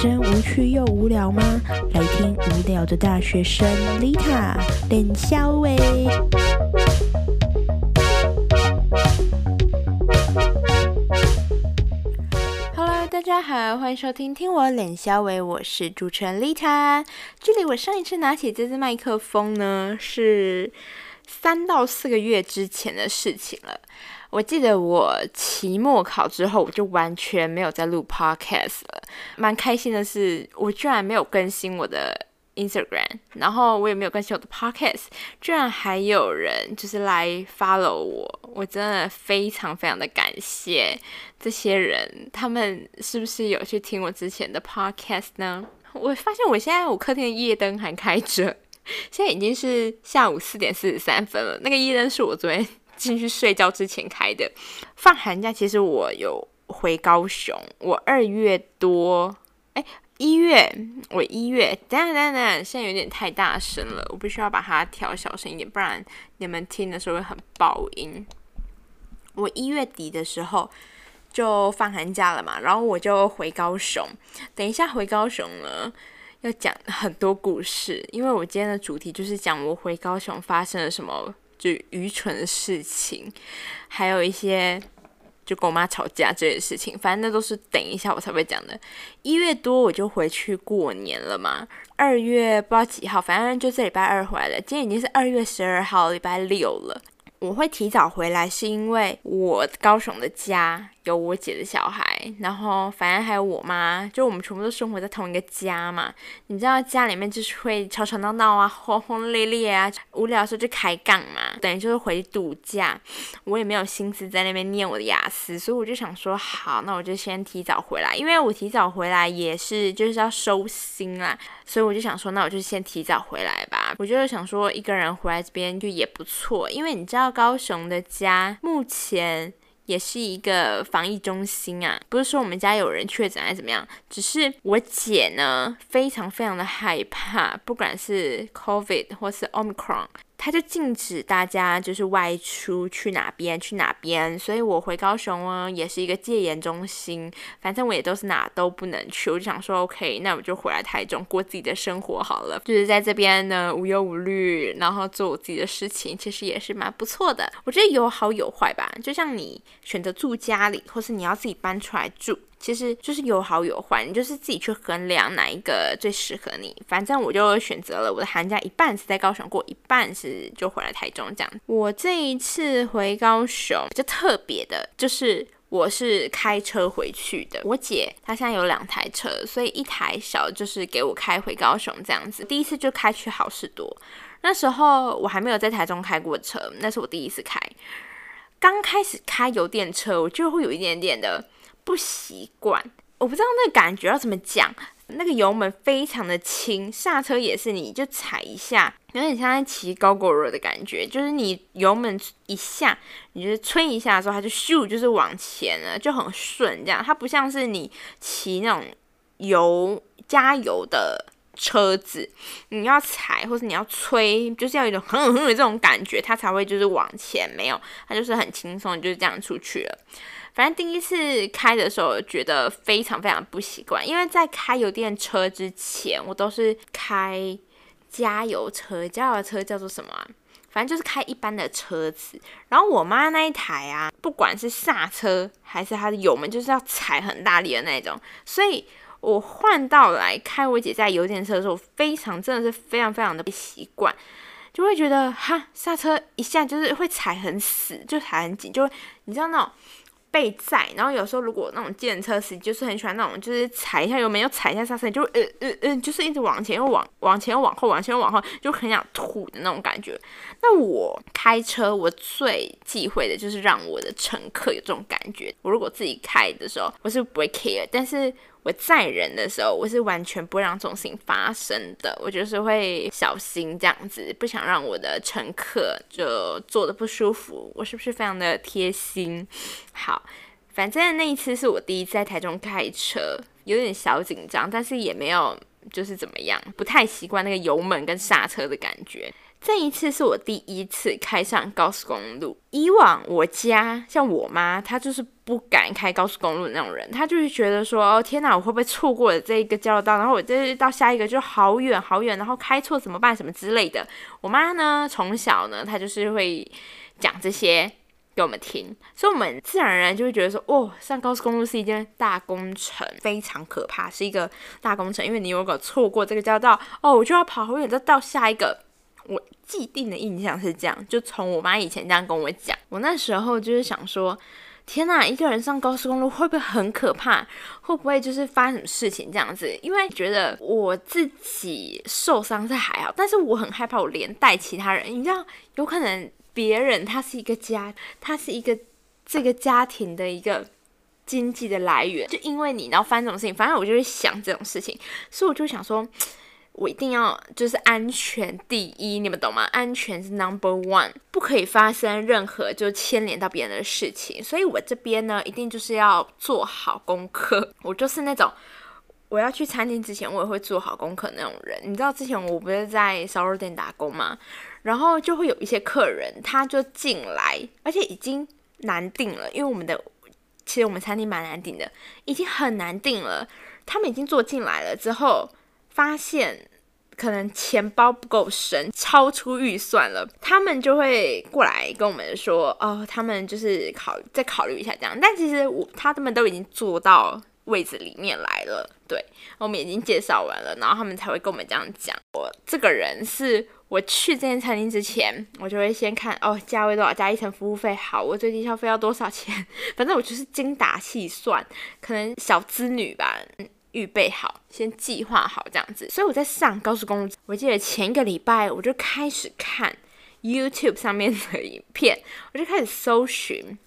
生无趣又无聊吗？来听无聊的大学生 Lita 冷肖喂。Hello，大家好，欢迎收听听我脸肖喂，我是主持人 Lita。距离我上一次拿起这支麦克风呢，是三到四个月之前的事情了。我记得我期末考之后，我就完全没有在录 podcast 了。蛮开心的是，我居然没有更新我的 Instagram，然后我也没有更新我的 podcast，居然还有人就是来 follow 我，我真的非常非常的感谢这些人。他们是不是有去听我之前的 podcast 呢？我发现我现在我客厅的夜灯还开着，现在已经是下午四点四十三分了。那个夜灯是我昨天。进去睡觉之前开的。放寒假，其实我有回高雄。我二月多，哎，一月，我一月，等等等等，现在有点太大声了，我必须要把它调小声一点，不然你们听的时候会很爆音。我一月底的时候就放寒假了嘛，然后我就回高雄。等一下回高雄呢，要讲很多故事，因为我今天的主题就是讲我回高雄发生了什么。就愚蠢的事情，还有一些就跟我妈吵架这些事情，反正那都是等一下我才会讲的。一月多我就回去过年了嘛，二月不知道几号，反正就这礼拜二回来的。今天已经是二月十二号，礼拜六了。我会提早回来，是因为我高雄的家有我姐的小孩，然后反正还有我妈，就我们全部都生活在同一个家嘛。你知道家里面就是会吵吵闹闹啊，轰轰烈烈啊，无聊的时候就开杠嘛，等于就是回度假。我也没有心思在那边念我的雅思，所以我就想说，好，那我就先提早回来，因为我提早回来也是就是要收心啦，所以我就想说，那我就先提早回来吧。我就是想说，一个人回来这边就也不错，因为你知道。高雄的家目前也是一个防疫中心啊，不是说我们家有人确诊还是怎么样，只是我姐呢非常非常的害怕，不管是 COVID 或是 Omicron。他就禁止大家就是外出去哪边去哪边，所以我回高雄呢也是一个戒严中心，反正我也都是哪都不能去，我就想说 OK，那我就回来台中过自己的生活好了，就是在这边呢无忧无虑，然后做我自己的事情，其实也是蛮不错的。我觉得有好有坏吧，就像你选择住家里，或是你要自己搬出来住。其实就是有好有坏，你就是自己去衡量哪一个最适合你。反正我就选择了我的寒假一半是在高雄过，一半是就回来台中这样。我这一次回高雄就特别的，就是我是开车回去的。我姐她现在有两台车，所以一台小就是给我开回高雄这样子。第一次就开去好事多，那时候我还没有在台中开过车，那是我第一次开。刚开始开油电车，我就会有一点点的。不习惯，我不知道那个感觉要怎么讲。那个油门非常的轻，刹车也是，你就踩一下，有点像在骑高狗肉的感觉。就是你油门一下，你就是吹一下的时候，它就咻，就是往前了，就很顺。这样，它不像是你骑那种油加油的车子，你要踩或者你要吹，就是要有一种很很的这种感觉，它才会就是往前。没有，它就是很轻松，就是这样出去了。反正第一次开的时候，觉得非常非常不习惯，因为在开油电车之前，我都是开加油车，加油车叫做什么？反正就是开一般的车子。然后我妈那一台啊，不管是刹车还是它的油门，就是要踩很大力的那种。所以我换到来开我姐在油电车的时候，非常真的是非常非常的不习惯，就会觉得哈刹车一下就是会踩很死，就踩很紧，就你知道那种。被载，然后有时候如果那种电车司机就是很喜欢那种，就是踩一下油门又踩一下刹车，就呃呃呃，就是一直往前又往往前又往后，往前又往后，就很想吐的那种感觉。那我开车，我最忌讳的就是让我的乘客有这种感觉。我如果自己开的时候，我是不会 care，但是。我载人的时候，我是完全不会让这种事情发生的。我就是会小心这样子，不想让我的乘客就坐的不舒服。我是不是非常的贴心？好，反正那一次是我第一次在台中开车，有点小紧张，但是也没有就是怎么样，不太习惯那个油门跟刹车的感觉。这一次是我第一次开上高速公路。以往我家像我妈，她就是。不敢开高速公路的那种人，她就是觉得说，哦天哪，我会不会错过了这一个交流道，然后我这到下一个就好远好远，然后开错怎么办，什么之类的。我妈呢，从小呢，她就是会讲这些给我们听，所以我们自然而然就会觉得说，哦，上高速公路是一件大工程，非常可怕，是一个大工程，因为你如果错过这个交道，哦，我就要跑好远再到下一个。我既定的印象是这样，就从我妈以前这样跟我讲。我那时候就是想说，天呐，一个人上高速公路会不会很可怕？会不会就是发生什么事情这样子？因为觉得我自己受伤是还好，但是我很害怕我连带其他人。你知道，有可能别人他是一个家，他是一个这个家庭的一个经济的来源，就因为你然后发生这种事情，反正我就会想这种事情，所以我就想说。我一定要就是安全第一，你们懂吗？安全是 number one，不可以发生任何就牵连到别人的事情。所以我这边呢，一定就是要做好功课。我就是那种我要去餐厅之前，我也会做好功课那种人。你知道之前我不是在烧肉店打工吗？然后就会有一些客人，他就进来，而且已经难订了，因为我们的其实我们餐厅蛮难订的，已经很难订了。他们已经坐进来了之后。发现可能钱包不够深，超出预算了，他们就会过来跟我们说，哦，他们就是考再考虑一下这样。但其实我他们都已经坐到位置里面来了，对，我们已经介绍完了，然后他们才会跟我们这样讲。我这个人是我去这间餐厅之前，我就会先看哦，价位多少，加一层服务费，好，我最低消费要多少钱，反正我就是精打细算，可能小资女吧。预备好，先计划好这样子。所以我在上高速公路，我记得前一个礼拜我就开始看 YouTube 上面的影片，我就开始搜寻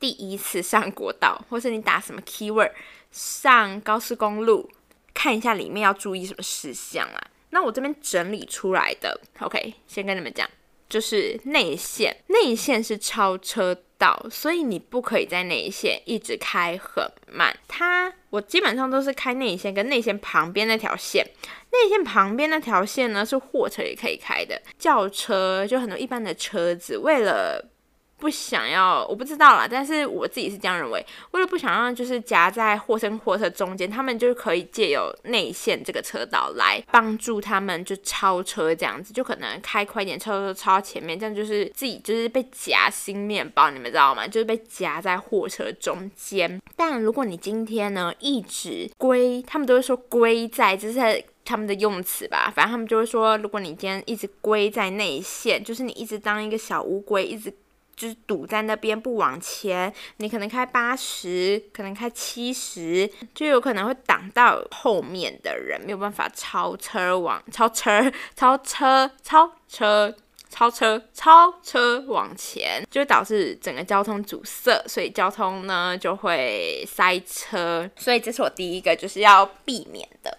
第一次上国道，或是你打什么 keyword 上高速公路，看一下里面要注意什么事项啊。那我这边整理出来的，OK，先跟你们讲，就是内线，内线是超车。到，所以你不可以在内线一直开很慢。它我基本上都是开内线跟内线旁边那条线，内线旁边那条线呢是货车也可以开的，轿车就很多一般的车子为了。不想要，我不知道啦，但是我自己是这样认为。为了不想让就是夹在货车货车中间，他们就可以借由内线这个车道来帮助他们就超车这样子，就可能开快点，超超前面，这样就是自己就是被夹心面包，你们知道吗？就是被夹在货车中间。但如果你今天呢一直归，他们都会说归在，这是他们的用词吧，反正他们就会说，如果你今天一直归在内线，就是你一直当一个小乌龟，一直。就是堵在那边不往前，你可能开八十，可能开七十，就有可能会挡到后面的人，没有办法超车往超车超车超车超车超车往前，就会导致整个交通阻塞，所以交通呢就会塞车。所以这是我第一个就是要避免的，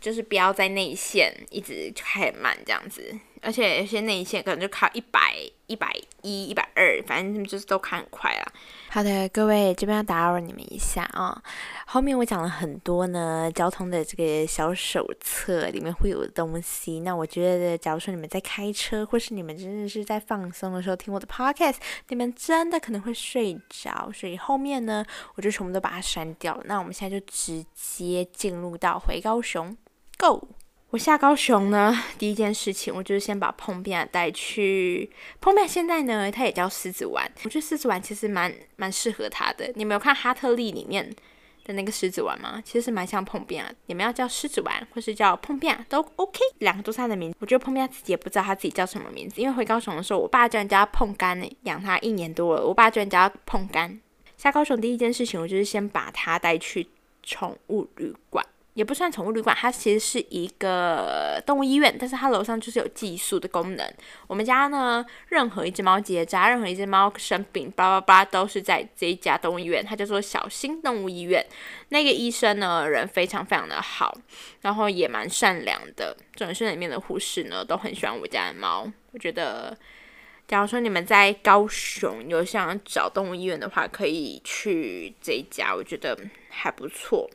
就是不要在内线一直开慢这样子。而且有些内线可能就考一百、一百一、一百二，反正就是都考很快啦。好的，各位这边要打扰你们一下啊。后面我讲了很多呢，交通的这个小手册里面会有的东西。那我觉得，假如说你们在开车，或是你们真的是在放松的时候听我的 podcast，你们真的可能会睡着，所以后面呢，我就全部都把它删掉了。那我们现在就直接进入到回高雄，Go。我下高雄呢，第一件事情我就是先把碰面带去碰面。现在呢，它也叫狮子丸。我觉得狮子丸其实蛮蛮适合它的。你们有看哈特利里面的那个狮子丸吗？其实是蛮像碰面啊。你们要叫狮子丸，或是叫碰面都 OK。两个都是它的名字。我觉得碰面自己也不知道他自己叫什么名字，因为回高雄的时候，我爸居然叫人家碰干呢，养它一年多了。我爸居然叫人家碰干。下高雄第一件事情，我就是先把它带去宠物旅馆。也不算宠物旅馆，它其实是一个动物医院，但是它楼上就是有寄宿的功能。我们家呢，任何一只猫结扎，任何一只猫生病，叭叭叭，都是在这一家动物医院，它叫做小新动物医院。那个医生呢，人非常非常的好，然后也蛮善良的。诊室里面的护士呢，都很喜欢我家的猫。我觉得，假如说你们在高雄有想找动物医院的话，可以去这一家，我觉得还不错。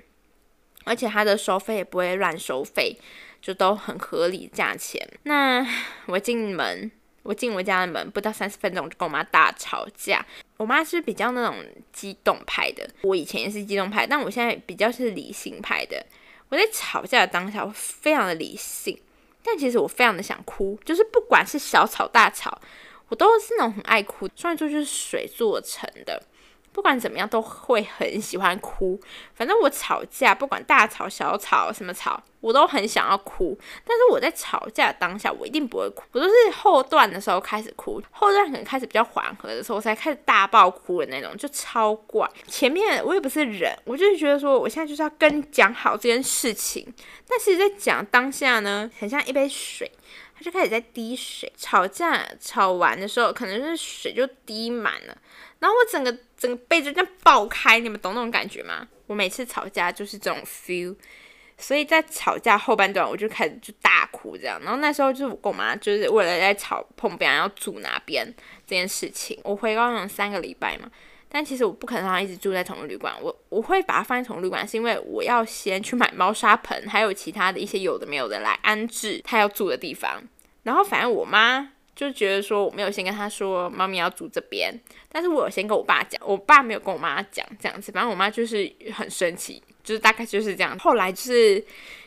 而且它的收费也不会乱收费，就都很合理价钱。那 我进门，我进我家的门不到三十分钟，就跟我妈大吵架。我妈是比较那种激动派的，我以前也是激动派，但我现在比较是理性派的。我在吵架的当下，我非常的理性，但其实我非常的想哭，就是不管是小吵大吵，我都是那种很爱哭。双鱼座就是水做成的。不管怎么样都会很喜欢哭，反正我吵架不管大吵小吵什么吵，我都很想要哭。但是我在吵架当下，我一定不会哭，我都是后段的时候开始哭，后段可能开始比较缓和的时候，我才开始大爆哭的那种，就超怪。前面我也不是人，我就是觉得说我现在就是要跟你讲好这件事情，但是在讲当下呢，很像一杯水。他就开始在滴水，吵架吵完的时候，可能是水就滴满了，然后我整个整个被子就爆开，你们懂那种感觉吗？我每次吵架就是这种 feel，所以在吵架后半段我就开始就大哭这样，然后那时候就是我跟我妈就是为了在吵碰别人要住哪边这件事情，我回高雄三个礼拜嘛。但其实我不可能让他一直住在同一旅馆，我我会把它放在同一旅馆，是因为我要先去买猫砂盆，还有其他的一些有的没有的来安置他要住的地方。然后反正我妈就觉得说我没有先跟他说猫咪要住这边，但是我有先跟我爸讲，我爸没有跟我妈讲这样子。反正我妈就是很生气，就是大概就是这样。后来就是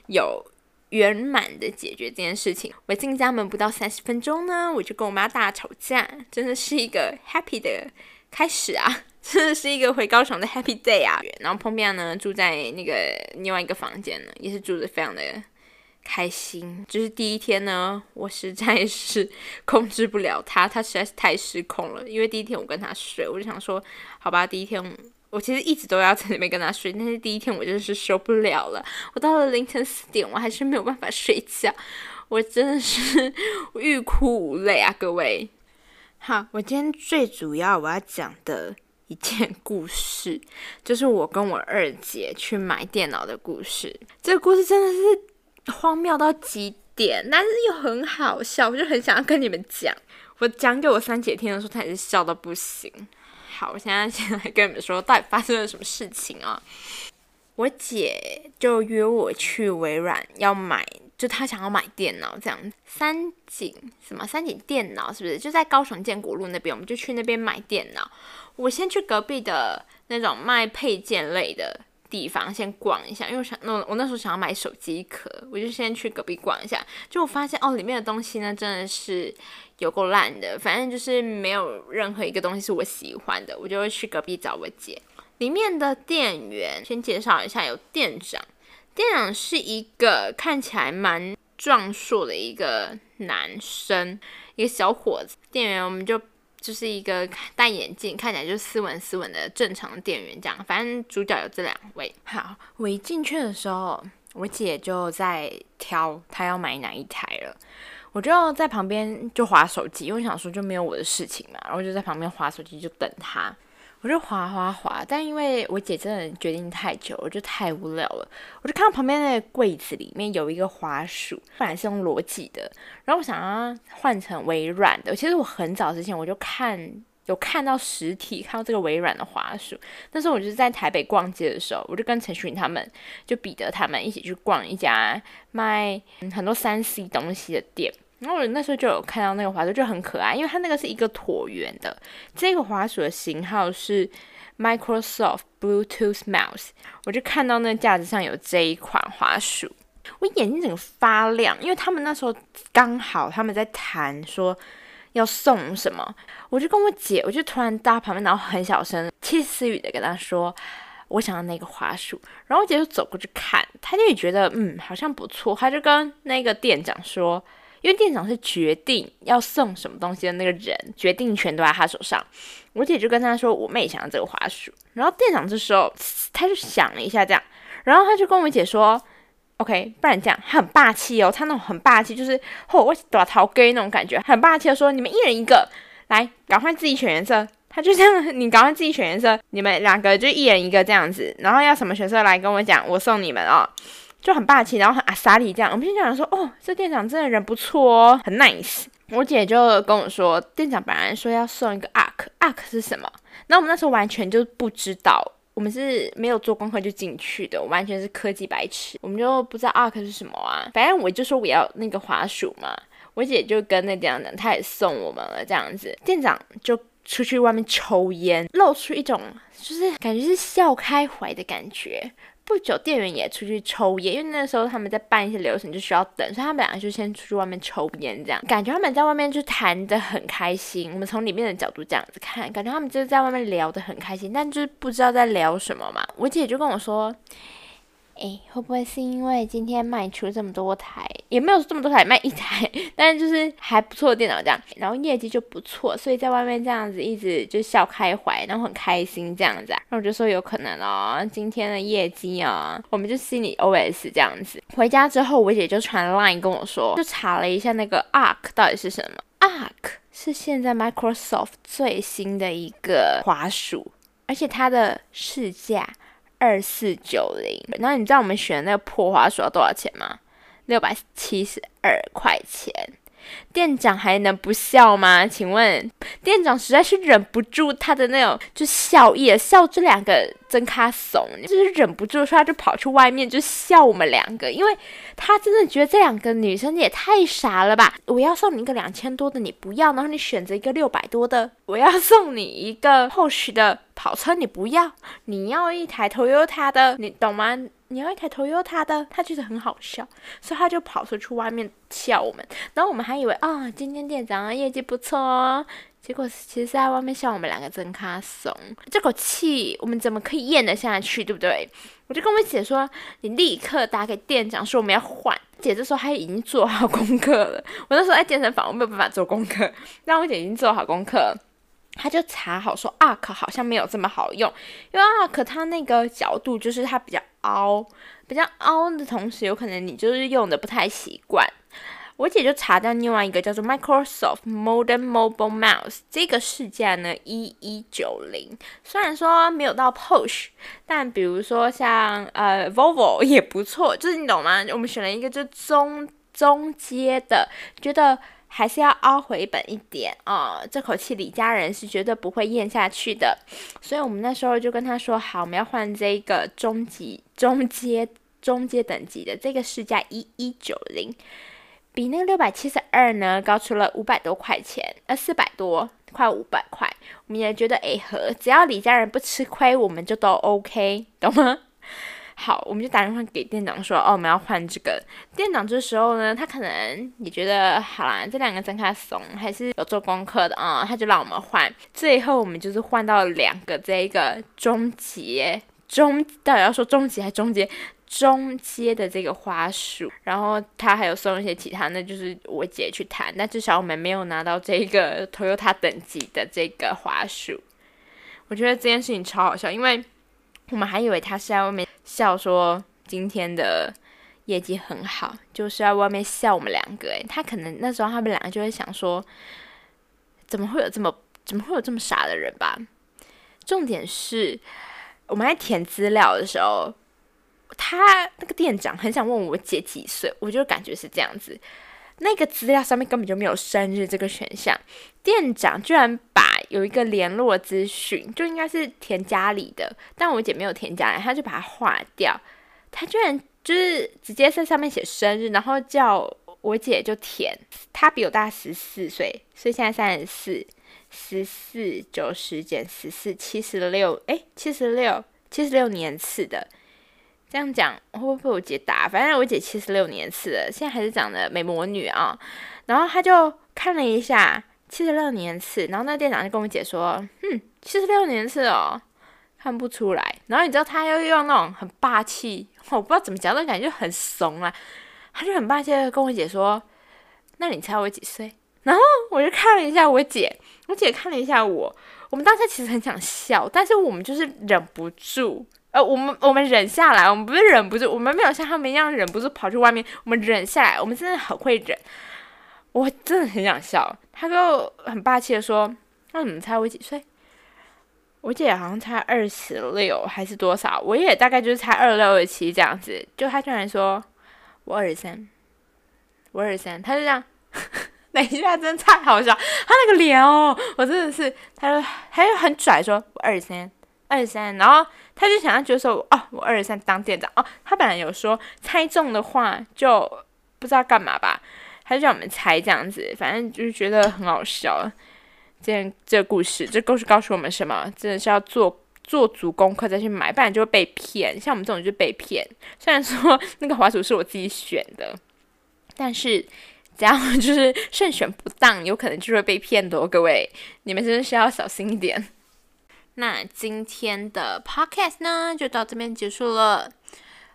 有圆满的解决这件事情。我进家门不到三十分钟呢，我就跟我妈大吵架，真的是一个 happy 的开始啊。真 的是一个回高雄的 happy day 啊！然后碰面呢，住在那个另外一个房间呢，也是住的非常的开心。就是第一天呢，我实在是控制不了他，他实在是太失控了。因为第一天我跟他睡，我就想说，好吧，第一天我其实一直都要在那边跟他睡，但是第一天我真的是受不了了。我到了凌晨四点，我还是没有办法睡觉，我真的是欲哭无泪啊！各位，好，我今天最主要我要讲的。一件故事，就是我跟我二姐去买电脑的故事。这个故事真的是荒谬到极点，但是又很好笑，我就很想要跟你们讲。我讲给我三姐听的时候，她也是笑到不行。好，我现在先来跟你们说，到底发生了什么事情啊？我姐就约我去微软要买，就他想要买电脑这样。三井什么？三井电脑是不是就在高雄建国路那边？我们就去那边买电脑。我先去隔壁的那种卖配件类的地方先逛一下，因为我想那我那时候想要买手机壳，我就先去隔壁逛一下。就我发现哦，里面的东西呢真的是有够烂的，反正就是没有任何一个东西是我喜欢的，我就会去隔壁找我姐。里面的店员先介绍一下，有店长，店长是一个看起来蛮壮硕的一个男生，一个小伙子。店员我们就。就是一个戴眼镜，看起来就斯文斯文的正常店员这样。反正主角有这两位。好，我一进去的时候，我姐就在挑她要买哪一台了，我就在旁边就划手机，因为想说就没有我的事情嘛，然后就在旁边划手机就等她。我就滑滑滑，但因为我姐真的决定太久，我就太无聊了。我就看到旁边那个柜子里面有一个滑鼠，本来是用罗技的，然后我想要换成微软的。其实我很早之前我就看有看到实体，看到这个微软的滑鼠。那时候我就是在台北逛街的时候，我就跟陈群他们，就彼得他们一起去逛一家卖很多三 C 东西的店。然后我那时候就有看到那个滑鼠，就很可爱，因为它那个是一个椭圆的。这个滑鼠的型号是 Microsoft Bluetooth Mouse。我就看到那架子上有这一款滑鼠，我眼睛整个发亮，因为他们那时候刚好他们在谈说要送什么，我就跟我姐，我就突然到旁边，然后很小声、窃私语的跟她说，我想要那个滑鼠。然后我姐就走过去看，她就也觉得嗯好像不错，她就跟那个店长说。因为店长是决定要送什么东西的那个人，决定权都在他手上。我姐就跟他说：“我妹想要这个花束。”然后店长这时候他就想了一下，这样，然后他就跟我姐说：“OK，不然这样，他很霸气哦，他那种很霸气，就是吼，我打桃根那种感觉，很霸气的说：你们一人一个，来，赶快自己选颜色。他就这样，你赶快自己选颜色，你们两个就一人一个这样子，然后要什么颜色来跟我讲，我送你们哦。”就很霸气，然后很阿萨里这样。我们店长说：“哦，这店长真的人不错哦，很 nice。”我姐就跟我说：“店长本来说要送一个 arc，arc 是什么？”那我们那时候完全就不知道，我们是没有做功课就进去的，完全是科技白痴，我们就不知道 arc 是什么啊。反正我就说我要那个滑鼠嘛，我姐就跟那店长讲，他也送我们了这样子。店长就出去外面抽烟，露出一种就是感觉是笑开怀的感觉。不久，店员也出去抽烟，因为那时候他们在办一些流程，就需要等，所以他们两个就先出去外面抽烟，这样感觉他们在外面就谈的很开心。我们从里面的角度这样子看，感觉他们就是在外面聊的很开心，但就是不知道在聊什么嘛。我姐就跟我说。哎，会不会是因为今天卖出这么多台，也没有这么多台卖一台，但是就是还不错的电脑这样，然后业绩就不错，所以在外面这样子一直就笑开怀，然后很开心这样子啊。然后我就说有可能哦，今天的业绩啊，我们就心里 OS 这样子。回家之后，我姐就传 Line 跟我说，就查了一下那个 Arc 到底是什么，Arc 是现在 Microsoft 最新的一个滑鼠，而且它的市价。二四九零，然后你知道我们选的那个破花鼠要多少钱吗？六百七十二块钱。店长还能不笑吗？请问店长实在是忍不住他的那种就笑意，笑这两个真卡怂，就是忍不住说他就跑去外面就笑我们两个，因为他真的觉得这两个女生也太傻了吧！我要送你一个两千多的，你不要，然后你选择一个六百多的，我要送你一个后续的跑车，你不要，你要一台 Toyota 的，你懂吗？你要一台 Toyota 的，他觉得很好笑，所以他就跑出去外面笑我们。然后我们还以为啊，今天店长业绩不错哦，结果其实在外面笑我们两个真卡怂。这口气我们怎么可以咽得下去，对不对？我就跟我姐说，你立刻打给店长说我们要换。姐这时候她已经做好功课了。我那时候在健身房，我没有办法做功课，但我姐已经做好功课。他就查好说，Arc 好像没有这么好用，因为 Arc 它那个角度就是它比较凹，比较凹的同时，有可能你就是用的不太习惯。我姐就查到另外一个叫做 Microsoft Modern Mobile Mouse，这个市价呢一一九零，虽然说没有到 Push，但比如说像呃 Volvo 也不错，就是你懂吗？我们选了一个就中中阶的，觉得。还是要凹回本一点啊！这口气李家人是绝对不会咽下去的，所以我们那时候就跟他说好，我们要换这个中级、中阶、中阶等级的，这个市价一一九零，比那个六百七十二呢高出了五百多块钱，呃，四百多，快五百块，我们也觉得哎呵，只要李家人不吃亏，我们就都 OK，懂吗？好，我们就打电话给店长说，哦，我们要换这个。店长这时候呢，他可能也觉得，好啦，这两个真卡怂，还是有做功课的啊，他就让我们换。最后我们就是换到两个这一个中阶中，到底要说中级还是中阶中阶的这个花束。然后他还有送一些其他的，就是我姐去谈，但至少我们没有拿到这个 Toyota 等级的这个花束。我觉得这件事情超好笑，因为。我们还以为他是在外面笑，说今天的业绩很好，就是在外面笑我们两个。诶，他可能那时候他们两个就会想说，怎么会有这么怎么会有这么傻的人吧？重点是我们在填资料的时候，他那个店长很想问我姐几岁，我就感觉是这样子。那个资料上面根本就没有生日这个选项，店长居然把。有一个联络资讯，就应该是填家里的，但我姐没有填家里，他就把它划掉。他居然就是直接在上面写生日，然后叫我姐就填。她比我大十四岁，所以现在三十四，十四九十减十四，七十六，哎，七十六，七十六年次的。这样讲会不会被我姐打？反正我姐七十六年次的，现在还是长得美魔女啊。然后他就看了一下。七十六年次，然后那店长就跟我姐说：“嗯，七十六年次哦，看不出来。”然后你知道他又用那种很霸气，我不知道怎么讲，那感觉就很怂啊。他就很霸气的跟我姐说：“那你猜我几岁？”然后我就看了一下我姐，我姐看了一下我，我们当时其实很想笑，但是我们就是忍不住，呃，我们我们忍下来，我们不是忍不住，我们没有像他们一样忍不住跑去外面，我们忍下来，我们真的很会忍。我真的很想笑，他就很霸气的说：“那你们猜我几岁？”我姐好像才二十六还是多少？我也大概就是才二六二七这样子。就他居然说我二十三，我二十三，他就这样，等一下真太好笑，他那个脸哦，我真的是，他就他就很拽说我二十三，二十三，然后他就想要觉得说哦，我二十三当店长哦，他本来有说猜中的话就不知道干嘛吧。他就叫我们猜这样子，反正就是觉得很好笑。这件这个故事，这故事告诉我们什么？真的是要做做足功课再去买，不然就会被骗。像我们这种就被骗。虽然说那个滑鼠是我自己选的，但是只要就是慎选不当，有可能就会被骗的哦。各位，你们真的是要小心一点。那今天的 podcast 呢，就到这边结束了。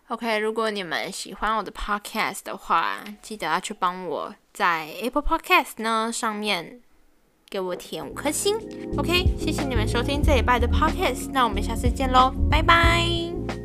OK，如果你们喜欢我的 podcast 的话，记得要去帮我在 Apple Podcast 呢上面给我填五颗星。OK，谢谢你们收听这礼拜的 podcast，那我们下次见喽，拜拜。